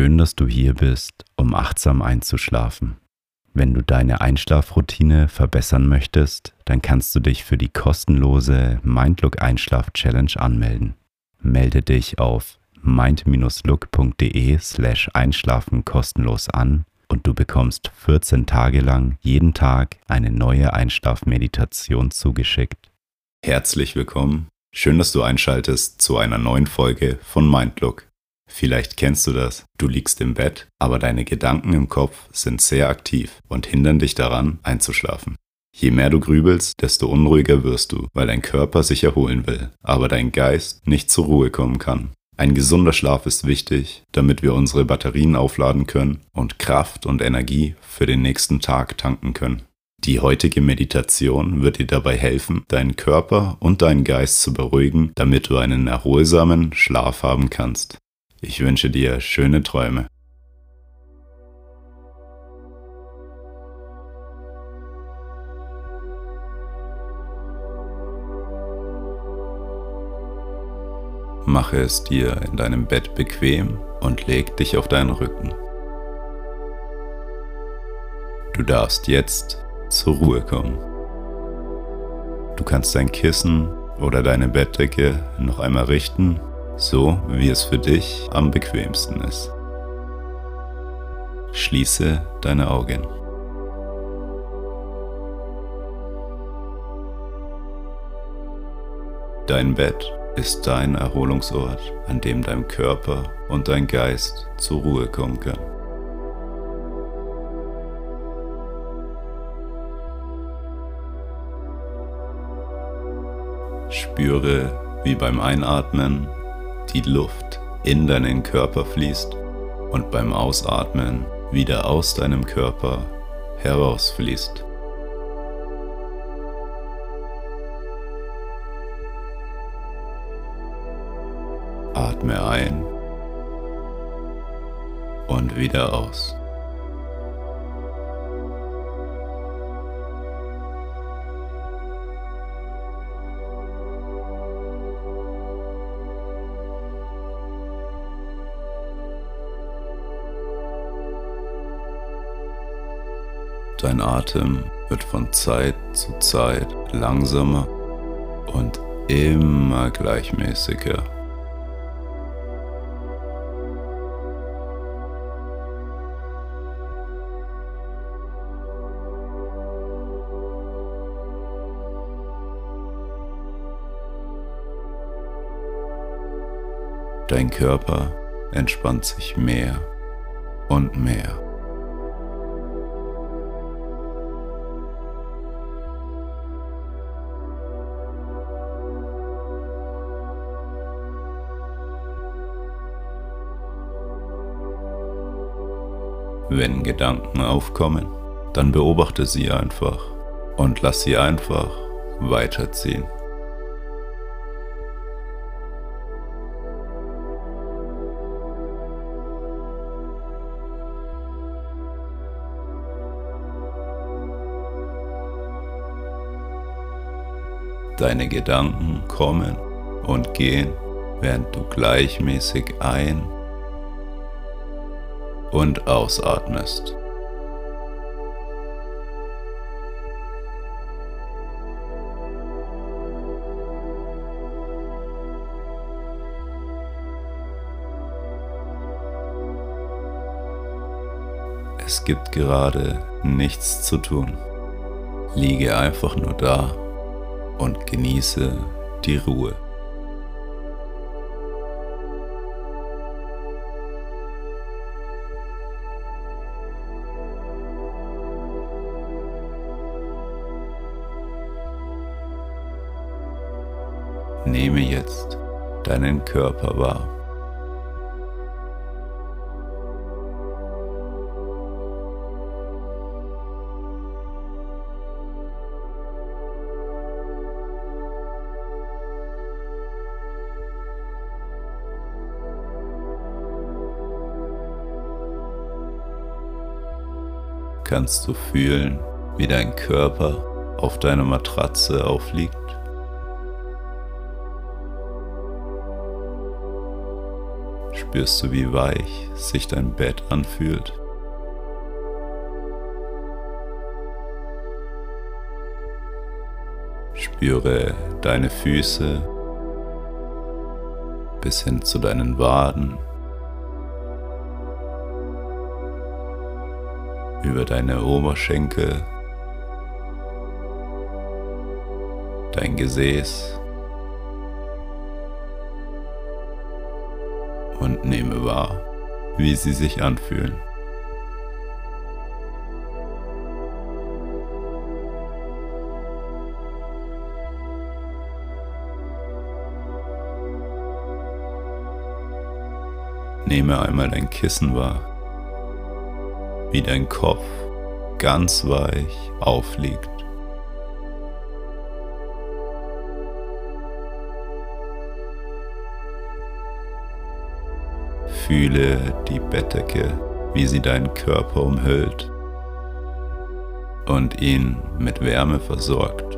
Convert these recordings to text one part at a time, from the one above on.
Schön, dass du hier bist, um achtsam einzuschlafen. Wenn du deine Einschlafroutine verbessern möchtest, dann kannst du dich für die kostenlose Mindlook Einschlaf Challenge anmelden. Melde dich auf mind-look.de slash einschlafen kostenlos an und du bekommst 14 Tage lang jeden Tag eine neue Einschlafmeditation zugeschickt. Herzlich willkommen. Schön, dass du einschaltest zu einer neuen Folge von Mindlook. Vielleicht kennst du das. Du liegst im Bett, aber deine Gedanken im Kopf sind sehr aktiv und hindern dich daran, einzuschlafen. Je mehr du grübelst, desto unruhiger wirst du, weil dein Körper sich erholen will, aber dein Geist nicht zur Ruhe kommen kann. Ein gesunder Schlaf ist wichtig, damit wir unsere Batterien aufladen können und Kraft und Energie für den nächsten Tag tanken können. Die heutige Meditation wird dir dabei helfen, deinen Körper und deinen Geist zu beruhigen, damit du einen erholsamen Schlaf haben kannst. Ich wünsche dir schöne Träume. Mache es dir in deinem Bett bequem und leg dich auf deinen Rücken. Du darfst jetzt zur Ruhe kommen. Du kannst dein Kissen oder deine Bettdecke noch einmal richten so wie es für dich am bequemsten ist. Schließe deine Augen. Dein Bett ist dein Erholungsort, an dem dein Körper und dein Geist zur Ruhe kommen können. Spüre, wie beim Einatmen die Luft in deinen Körper fließt und beim Ausatmen wieder aus deinem Körper herausfließt. Atme ein und wieder aus. Dein Atem wird von Zeit zu Zeit langsamer und immer gleichmäßiger. Dein Körper entspannt sich mehr und mehr. Wenn Gedanken aufkommen, dann beobachte sie einfach und lass sie einfach weiterziehen. Deine Gedanken kommen und gehen, während du gleichmäßig ein- und ausatmest. Es gibt gerade nichts zu tun. Liege einfach nur da und genieße die Ruhe. Nehme jetzt deinen Körper wahr. Kannst du fühlen, wie dein Körper auf deiner Matratze aufliegt? Spürst du, wie weich sich dein Bett anfühlt? Spüre deine Füße bis hin zu deinen Waden, über deine Oberschenkel, dein Gesäß und nehme wahr, wie sie sich anfühlen. Nehme einmal dein Kissen wahr, wie dein Kopf ganz weich aufliegt. Fühle die Bettdecke, wie sie deinen Körper umhüllt und ihn mit Wärme versorgt.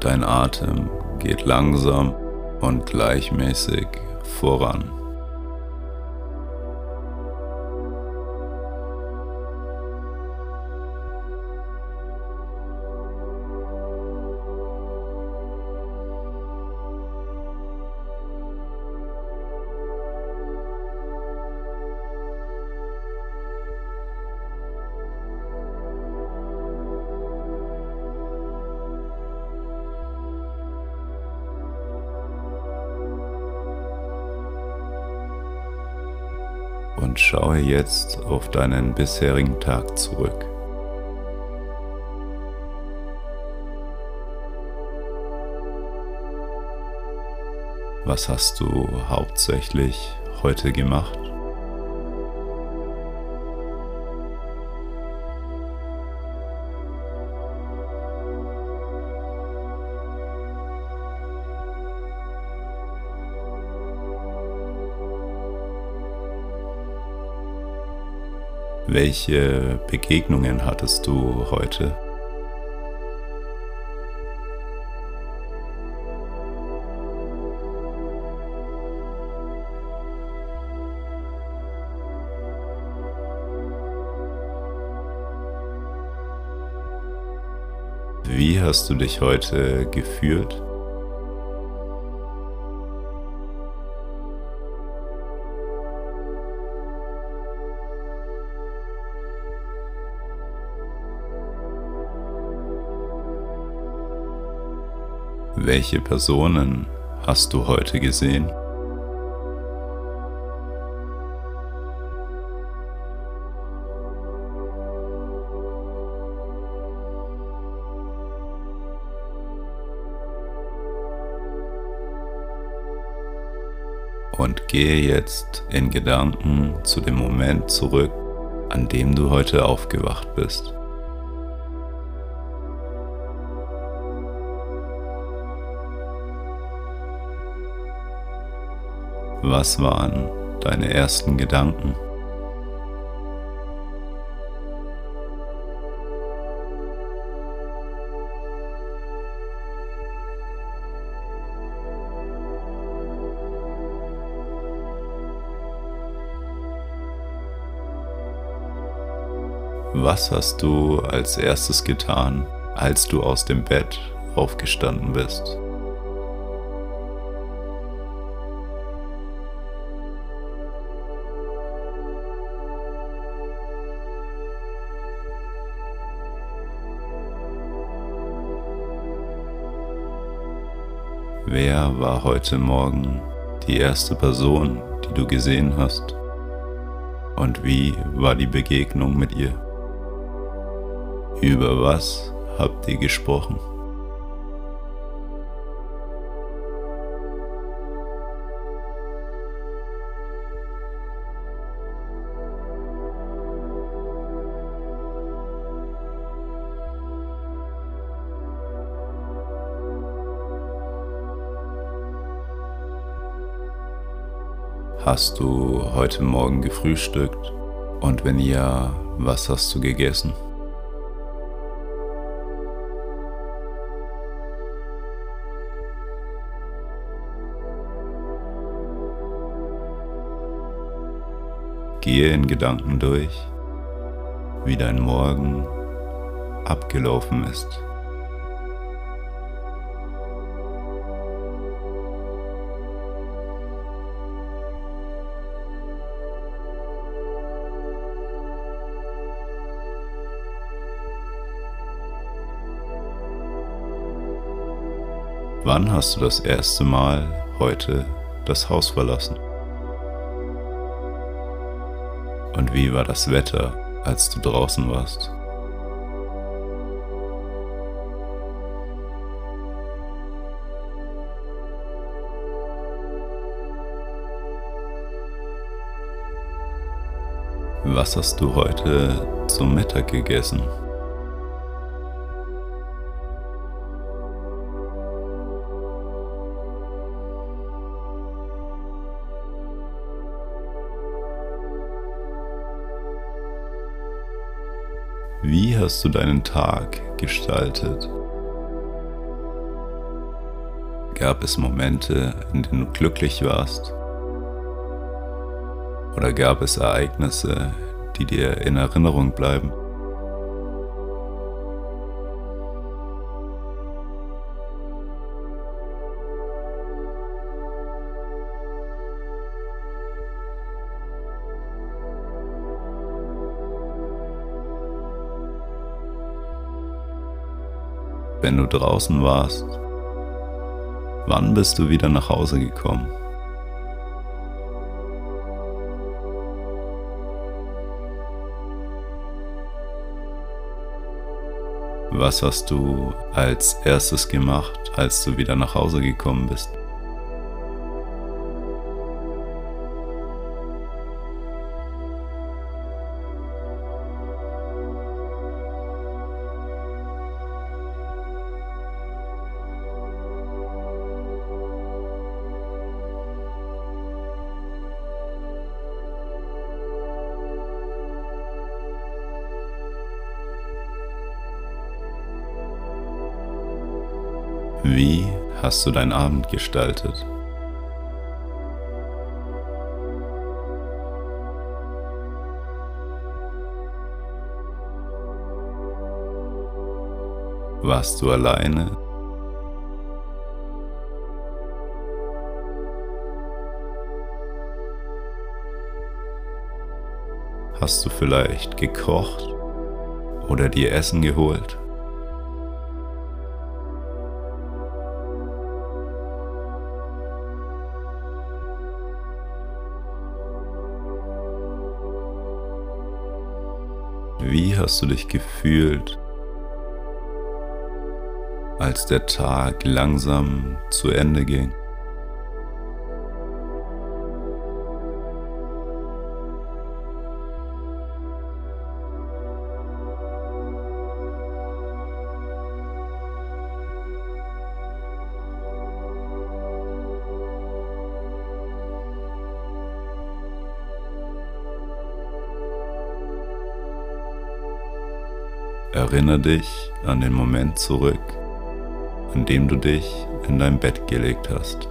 Dein Atem geht langsam und gleichmäßig voran. Schaue jetzt auf deinen bisherigen Tag zurück. Was hast du hauptsächlich heute gemacht? Welche Begegnungen hattest du heute? Wie hast du dich heute gefühlt? Welche Personen hast du heute gesehen? Und gehe jetzt in Gedanken zu dem Moment zurück, an dem du heute aufgewacht bist. Was waren deine ersten Gedanken? Was hast du als erstes getan, als du aus dem Bett aufgestanden bist? Wer war heute Morgen die erste Person, die du gesehen hast? Und wie war die Begegnung mit ihr? Über was habt ihr gesprochen? Hast du heute Morgen gefrühstückt? Und wenn ja, was hast du gegessen? Gehe in Gedanken durch, wie dein Morgen abgelaufen ist. Wann hast du das erste Mal heute das Haus verlassen? Und wie war das Wetter, als du draußen warst? Was hast du heute zum Mittag gegessen? Hast du deinen Tag gestaltet? Gab es Momente, in denen du glücklich warst? Oder gab es Ereignisse, die dir in Erinnerung bleiben? Wenn du draußen warst? Wann bist du wieder nach Hause gekommen? Was hast du als erstes gemacht, als du wieder nach Hause gekommen bist? Wie hast du deinen Abend gestaltet? Warst du alleine? Hast du vielleicht gekocht oder dir Essen geholt? Wie hast du dich gefühlt, als der Tag langsam zu Ende ging? Erinnere dich an den Moment zurück, an dem du dich in dein Bett gelegt hast.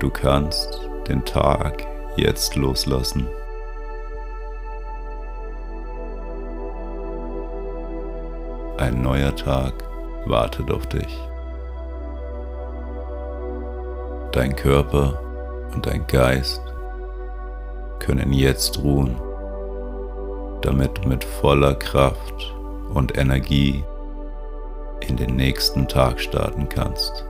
Du kannst den Tag jetzt loslassen. Neuer Tag wartet auf dich. Dein Körper und dein Geist können jetzt ruhen, damit du mit voller Kraft und Energie in den nächsten Tag starten kannst.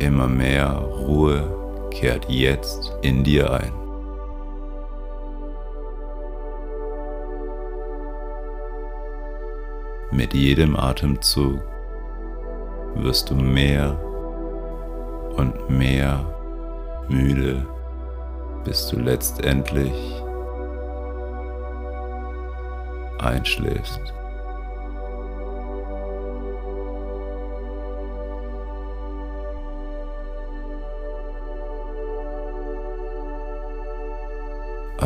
Immer mehr Ruhe kehrt jetzt in dir ein. Mit jedem Atemzug wirst du mehr und mehr müde, bis du letztendlich einschläfst.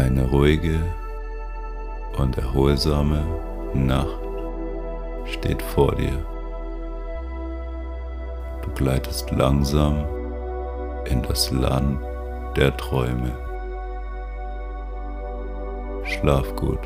Eine ruhige und erholsame Nacht steht vor dir. Du gleitest langsam in das Land der Träume. Schlaf gut.